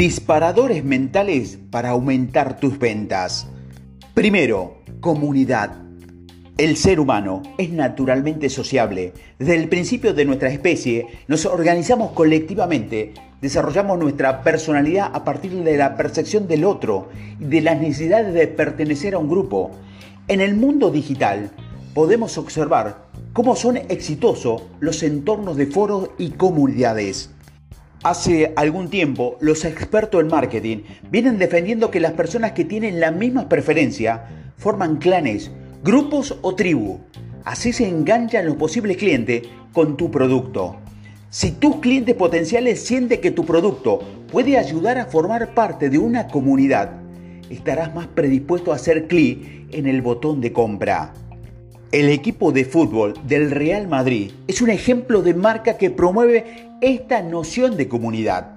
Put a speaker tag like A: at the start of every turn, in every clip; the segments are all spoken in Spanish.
A: Disparadores mentales para aumentar tus ventas. Primero, comunidad. El ser humano es naturalmente sociable. Desde el principio de nuestra especie nos organizamos colectivamente, desarrollamos nuestra personalidad a partir de la percepción del otro y de las necesidades de pertenecer a un grupo. En el mundo digital podemos observar cómo son exitosos los entornos de foros y comunidades. Hace algún tiempo, los expertos en marketing vienen defendiendo que las personas que tienen la misma preferencia forman clanes, grupos o tribus. Así se enganchan los posibles clientes con tu producto. Si tus clientes potenciales sienten que tu producto puede ayudar a formar parte de una comunidad, estarás más predispuesto a hacer clic en el botón de compra. El equipo de fútbol del Real Madrid es un ejemplo de marca que promueve esta noción de comunidad.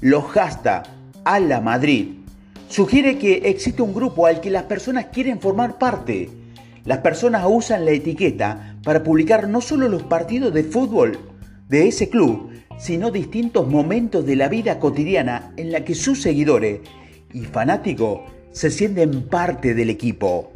A: Los hashtag a Madrid sugiere que existe un grupo al que las personas quieren formar parte. Las personas usan la etiqueta para publicar no solo los partidos de fútbol de ese club, sino distintos momentos de la vida cotidiana en la que sus seguidores y fanáticos se sienten parte del equipo.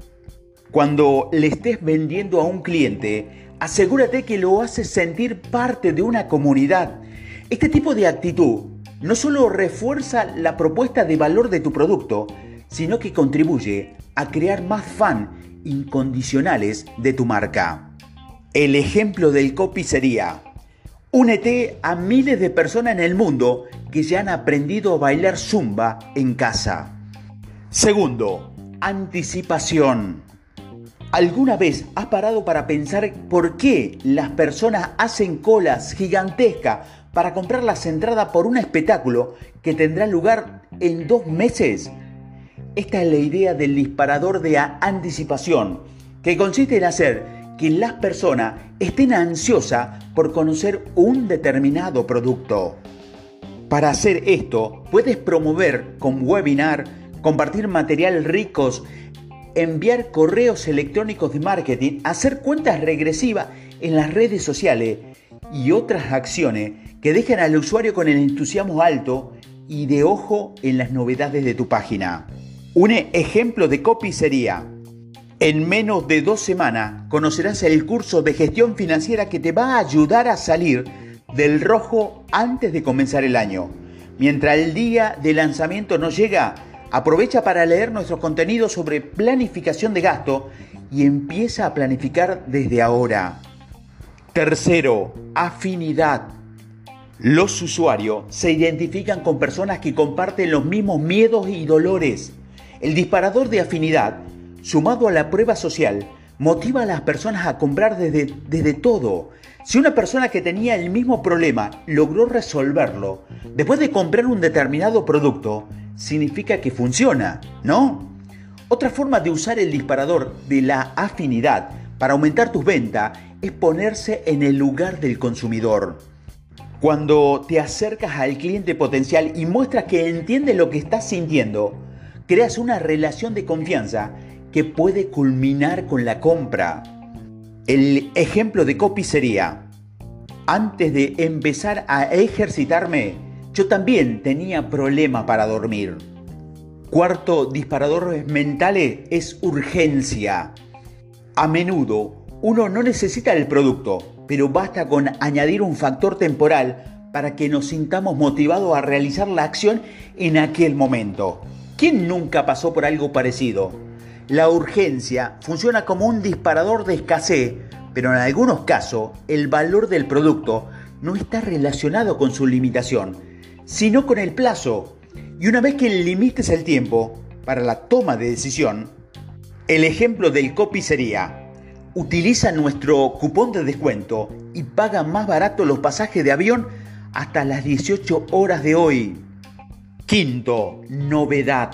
A: Cuando le estés vendiendo a un cliente, asegúrate que lo haces sentir parte de una comunidad. Este tipo de actitud no solo refuerza la propuesta de valor de tu producto, sino que contribuye a crear más fans incondicionales de tu marca. El ejemplo del copy sería, únete a miles de personas en el mundo que ya han aprendido a bailar zumba en casa. Segundo, anticipación. ¿Alguna vez has parado para pensar por qué las personas hacen colas gigantescas para comprar las entradas por un espectáculo que tendrá lugar en dos meses? Esta es la idea del disparador de anticipación, que consiste en hacer que las personas estén ansiosas por conocer un determinado producto. Para hacer esto, puedes promover con webinar, compartir material ricos enviar correos electrónicos de marketing, hacer cuentas regresivas en las redes sociales y otras acciones que dejen al usuario con el entusiasmo alto y de ojo en las novedades de tu página. Un ejemplo de copy sería, en menos de dos semanas conocerás el curso de gestión financiera que te va a ayudar a salir del rojo antes de comenzar el año. Mientras el día de lanzamiento no llega, Aprovecha para leer nuestros contenidos sobre planificación de gasto y empieza a planificar desde ahora. Tercero, afinidad. Los usuarios se identifican con personas que comparten los mismos miedos y dolores. El disparador de afinidad, sumado a la prueba social, motiva a las personas a comprar desde, desde todo. Si una persona que tenía el mismo problema logró resolverlo, después de comprar un determinado producto, significa que funciona, ¿no? Otra forma de usar el disparador de la afinidad para aumentar tus ventas es ponerse en el lugar del consumidor. Cuando te acercas al cliente potencial y muestras que entiende lo que estás sintiendo, creas una relación de confianza que puede culminar con la compra. El ejemplo de copy sería, antes de empezar a ejercitarme, yo también tenía problema para dormir. Cuarto disparador mental es urgencia. A menudo uno no necesita el producto, pero basta con añadir un factor temporal para que nos sintamos motivados a realizar la acción en aquel momento. ¿Quién nunca pasó por algo parecido? La urgencia funciona como un disparador de escasez, pero en algunos casos el valor del producto no está relacionado con su limitación, sino con el plazo. Y una vez que limites el tiempo para la toma de decisión, el ejemplo del copy sería, utiliza nuestro cupón de descuento y paga más barato los pasajes de avión hasta las 18 horas de hoy. Quinto, novedad.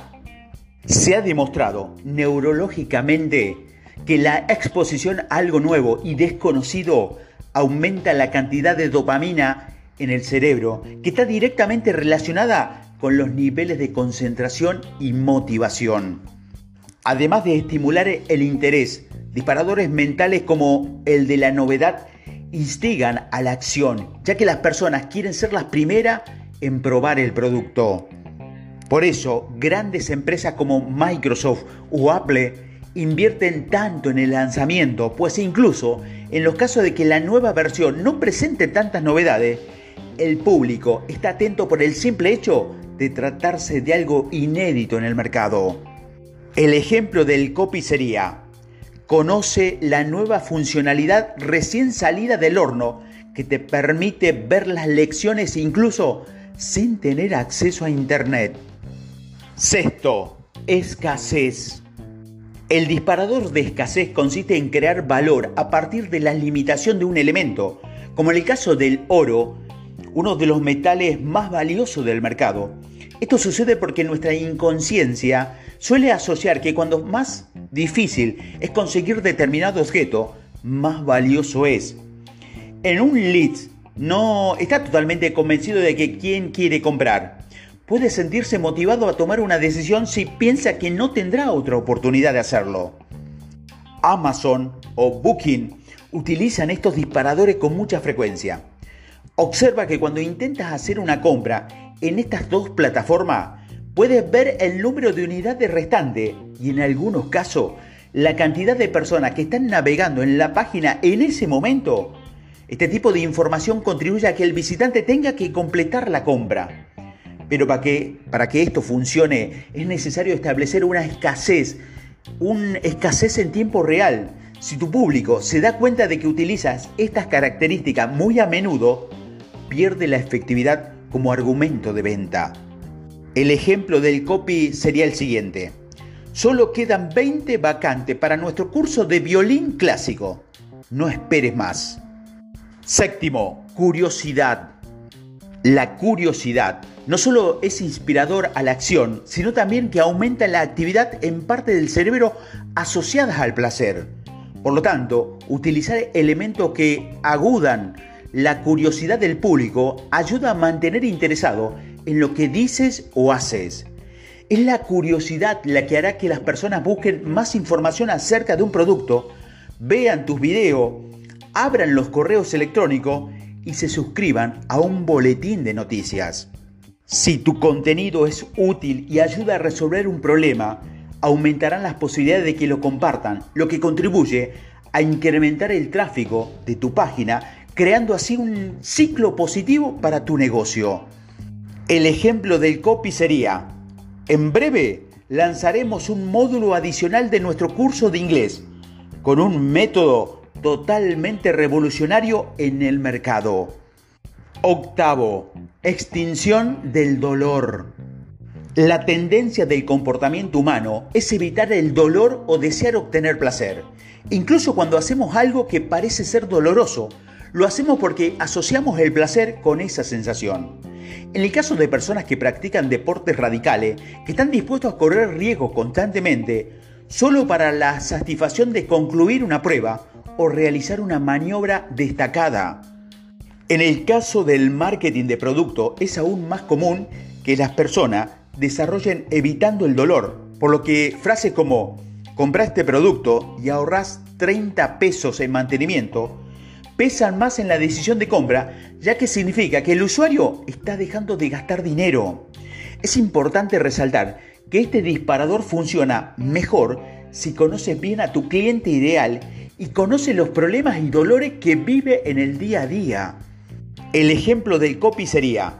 A: Se ha demostrado neurológicamente que la exposición a algo nuevo y desconocido aumenta la cantidad de dopamina en el cerebro que está directamente relacionada con los niveles de concentración y motivación. Además de estimular el interés, disparadores mentales como el de la novedad instigan a la acción, ya que las personas quieren ser las primeras en probar el producto. Por eso, grandes empresas como Microsoft o Apple invierten tanto en el lanzamiento, pues incluso en los casos de que la nueva versión no presente tantas novedades, el público está atento por el simple hecho de tratarse de algo inédito en el mercado. El ejemplo del copy sería, conoce la nueva funcionalidad recién salida del horno que te permite ver las lecciones incluso sin tener acceso a Internet. Sexto, escasez. El disparador de escasez consiste en crear valor a partir de la limitación de un elemento, como en el caso del oro, uno de los metales más valiosos del mercado. Esto sucede porque nuestra inconsciencia suele asociar que cuando más difícil es conseguir determinado objeto, más valioso es. En un lead no está totalmente convencido de que quien quiere comprar puede sentirse motivado a tomar una decisión si piensa que no tendrá otra oportunidad de hacerlo. Amazon o Booking utilizan estos disparadores con mucha frecuencia. Observa que cuando intentas hacer una compra en estas dos plataformas, puedes ver el número de unidades restante y en algunos casos la cantidad de personas que están navegando en la página en ese momento. Este tipo de información contribuye a que el visitante tenga que completar la compra. Pero para que, para que esto funcione es necesario establecer una escasez, una escasez en tiempo real. Si tu público se da cuenta de que utilizas estas características muy a menudo, pierde la efectividad como argumento de venta. El ejemplo del copy sería el siguiente. Solo quedan 20 vacantes para nuestro curso de violín clásico. No esperes más. Séptimo, curiosidad. La curiosidad no solo es inspirador a la acción, sino también que aumenta la actividad en parte del cerebro asociadas al placer. Por lo tanto, utilizar elementos que agudan la curiosidad del público ayuda a mantener interesado en lo que dices o haces. Es la curiosidad la que hará que las personas busquen más información acerca de un producto, vean tus videos, abran los correos electrónicos y se suscriban a un boletín de noticias. Si tu contenido es útil y ayuda a resolver un problema, aumentarán las posibilidades de que lo compartan, lo que contribuye a incrementar el tráfico de tu página, creando así un ciclo positivo para tu negocio. El ejemplo del copy sería, en breve lanzaremos un módulo adicional de nuestro curso de inglés, con un método totalmente revolucionario en el mercado. Octavo, extinción del dolor. La tendencia del comportamiento humano es evitar el dolor o desear obtener placer. Incluso cuando hacemos algo que parece ser doloroso, lo hacemos porque asociamos el placer con esa sensación. En el caso de personas que practican deportes radicales, que están dispuestos a correr riesgos constantemente, solo para la satisfacción de concluir una prueba o realizar una maniobra destacada, en el caso del marketing de producto es aún más común que las personas desarrollen evitando el dolor, por lo que frases como compra este producto y ahorras 30 pesos en mantenimiento pesan más en la decisión de compra, ya que significa que el usuario está dejando de gastar dinero. Es importante resaltar que este disparador funciona mejor si conoces bien a tu cliente ideal y conoce los problemas y dolores que vive en el día a día. El ejemplo del copy sería,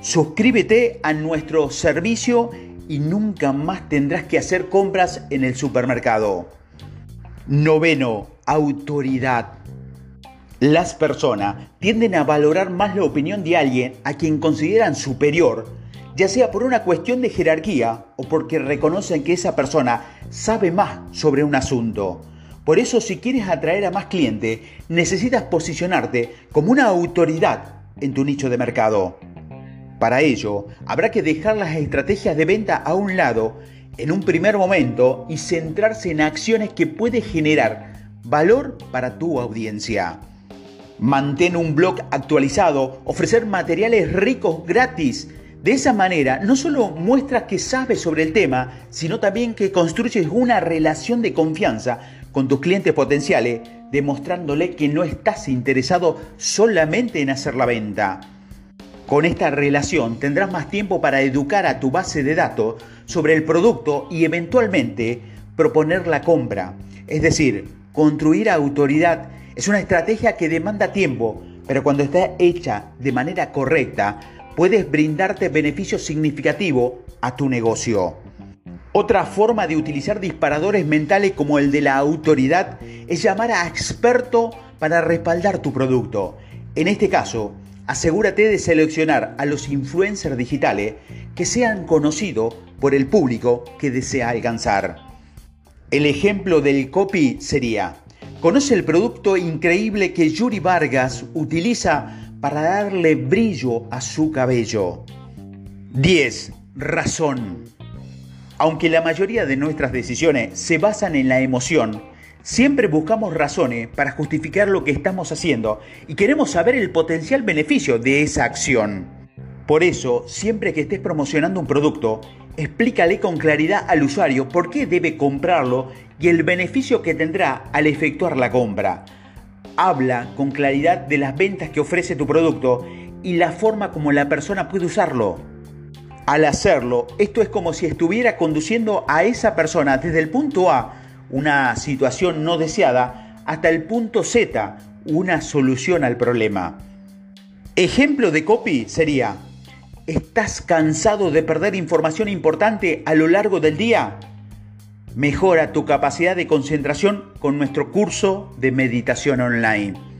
A: suscríbete a nuestro servicio y nunca más tendrás que hacer compras en el supermercado. Noveno, autoridad. Las personas tienden a valorar más la opinión de alguien a quien consideran superior, ya sea por una cuestión de jerarquía o porque reconocen que esa persona sabe más sobre un asunto. Por eso si quieres atraer a más clientes, necesitas posicionarte como una autoridad en tu nicho de mercado. Para ello, habrá que dejar las estrategias de venta a un lado en un primer momento y centrarse en acciones que pueden generar valor para tu audiencia. Mantén un blog actualizado, ofrecer materiales ricos gratis. De esa manera no solo muestras que sabes sobre el tema, sino también que construyes una relación de confianza con tus clientes potenciales, demostrándole que no estás interesado solamente en hacer la venta. Con esta relación tendrás más tiempo para educar a tu base de datos sobre el producto y eventualmente proponer la compra. Es decir, construir autoridad es una estrategia que demanda tiempo, pero cuando está hecha de manera correcta, puedes brindarte beneficios significativos a tu negocio. Otra forma de utilizar disparadores mentales como el de la autoridad es llamar a experto para respaldar tu producto. En este caso, asegúrate de seleccionar a los influencers digitales que sean conocidos por el público que desea alcanzar. El ejemplo del copy sería, conoce el producto increíble que Yuri Vargas utiliza para darle brillo a su cabello. 10. Razón. Aunque la mayoría de nuestras decisiones se basan en la emoción, siempre buscamos razones para justificar lo que estamos haciendo y queremos saber el potencial beneficio de esa acción. Por eso, siempre que estés promocionando un producto, explícale con claridad al usuario por qué debe comprarlo y el beneficio que tendrá al efectuar la compra. Habla con claridad de las ventas que ofrece tu producto y la forma como la persona puede usarlo. Al hacerlo, esto es como si estuviera conduciendo a esa persona desde el punto A, una situación no deseada, hasta el punto Z, una solución al problema. Ejemplo de copy sería, ¿estás cansado de perder información importante a lo largo del día? Mejora tu capacidad de concentración con nuestro curso de meditación online.